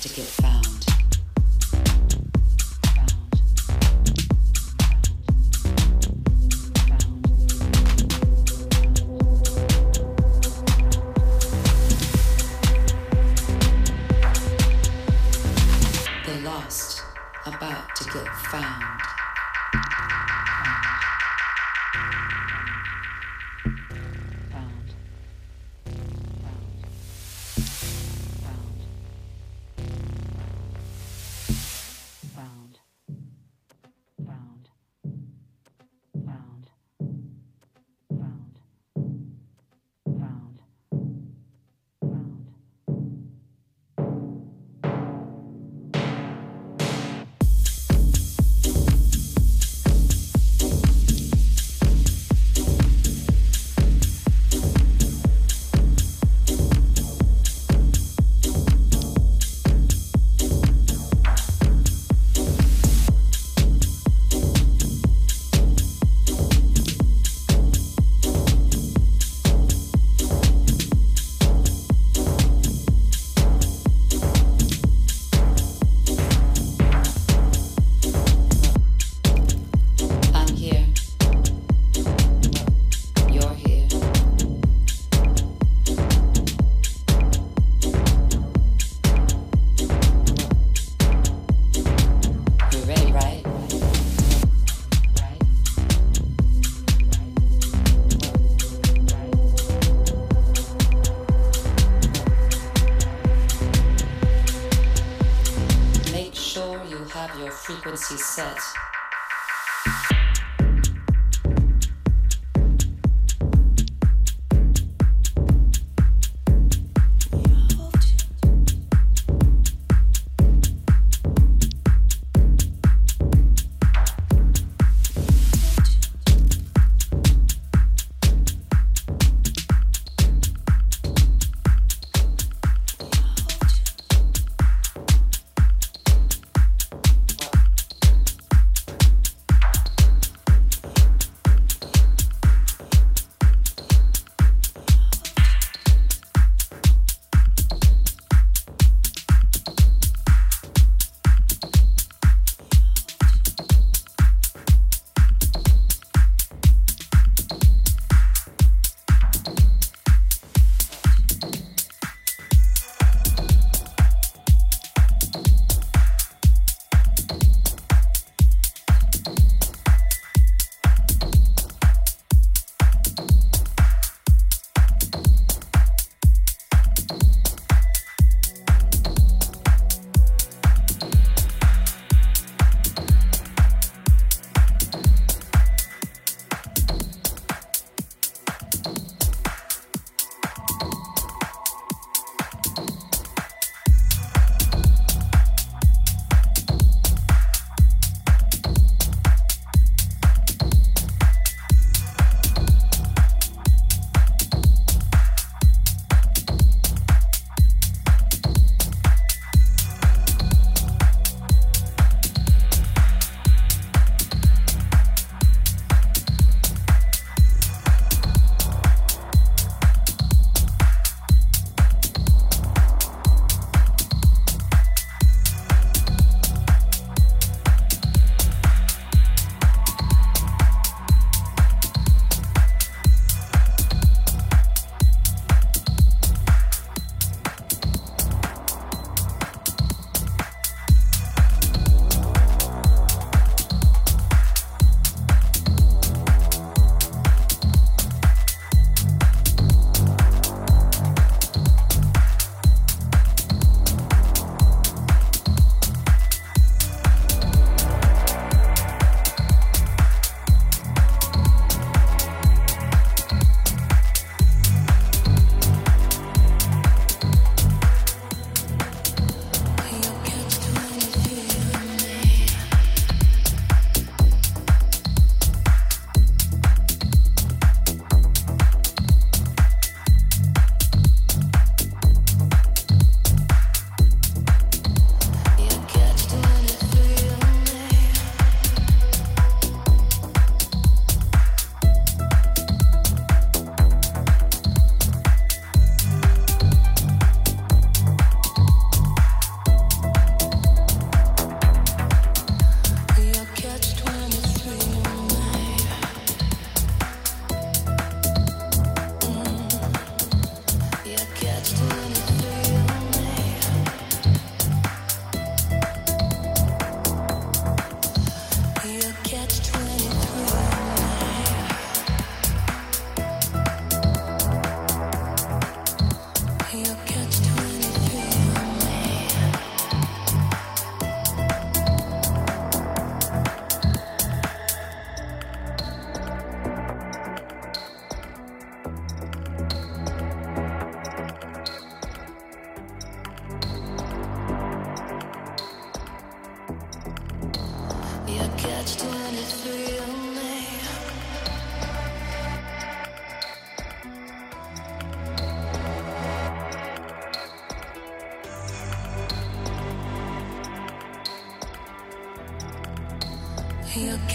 to get found.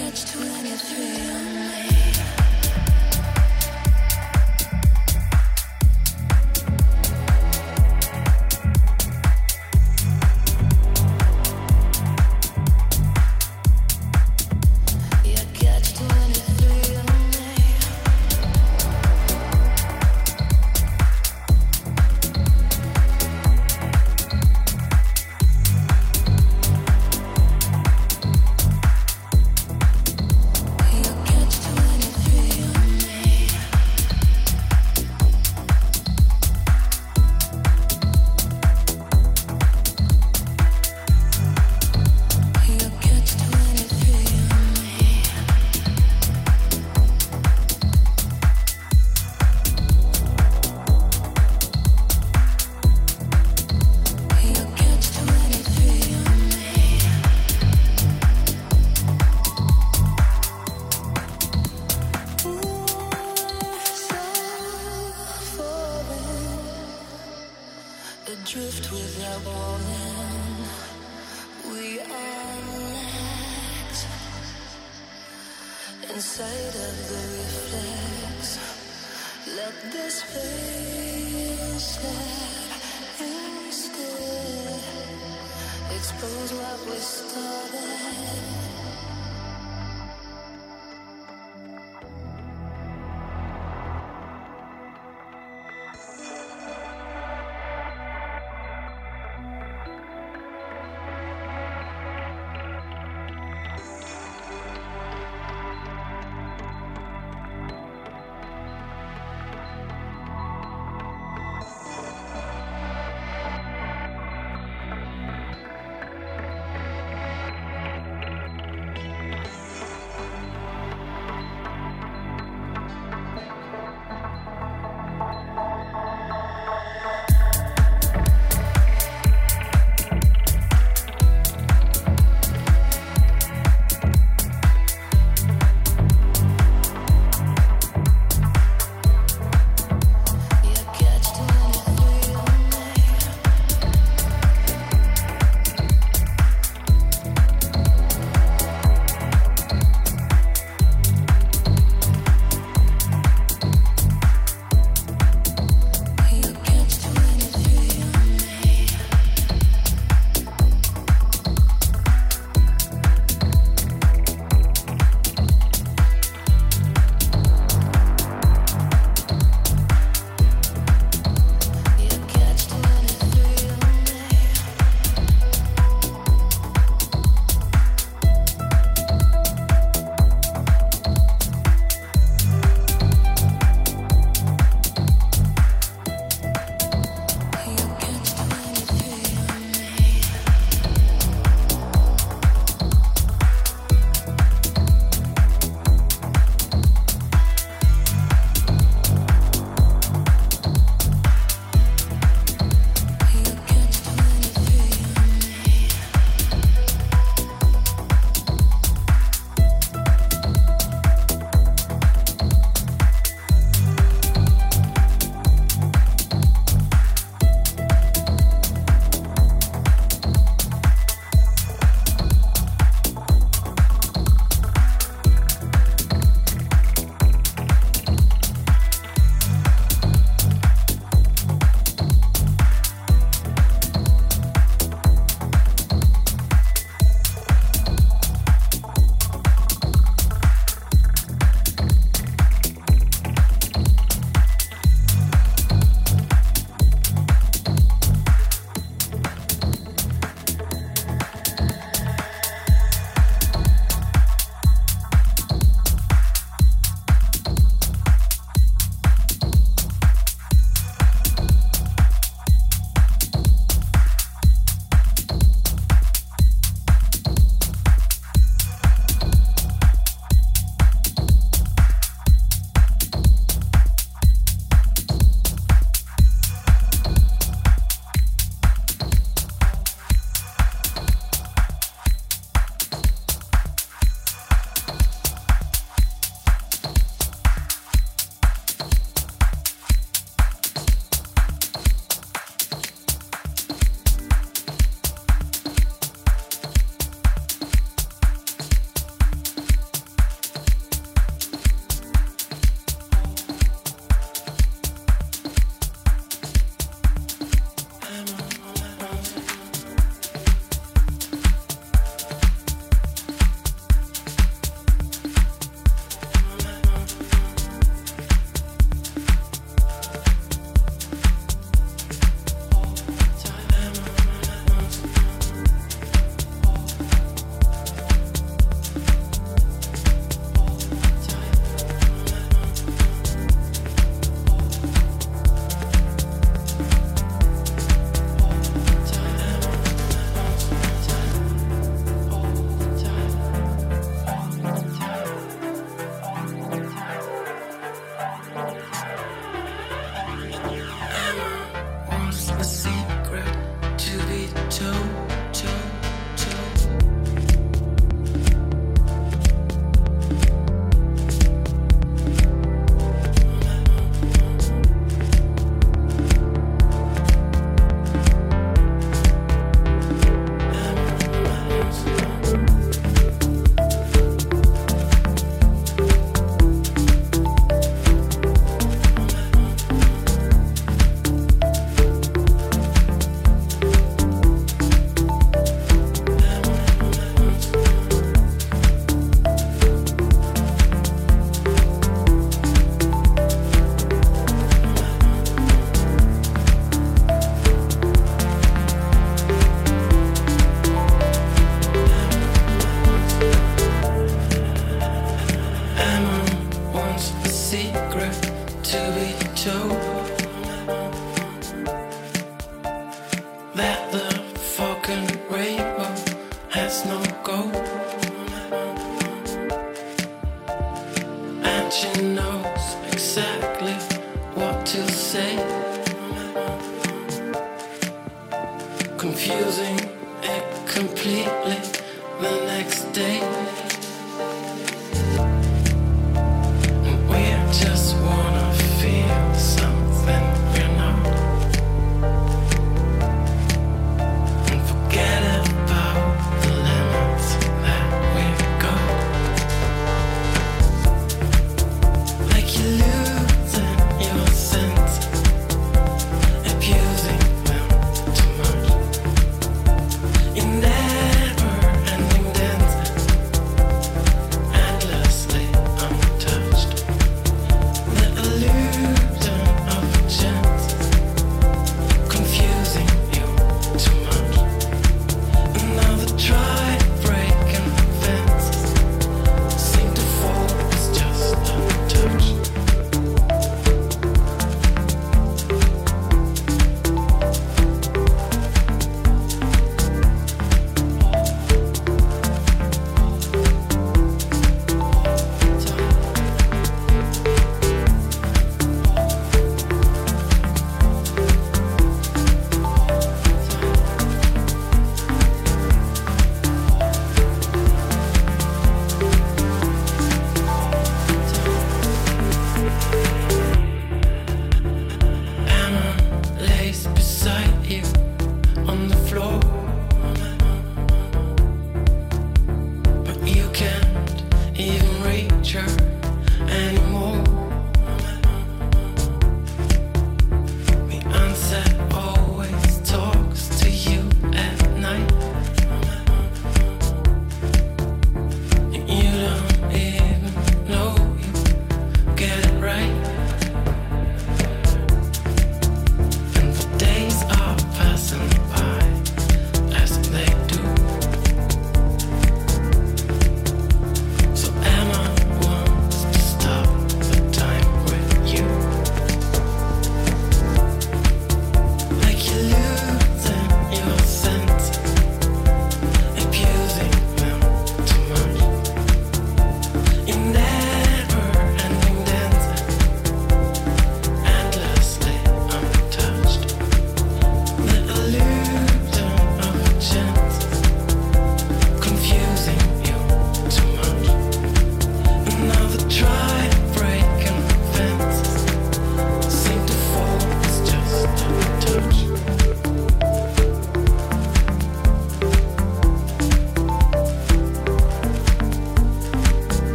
Catch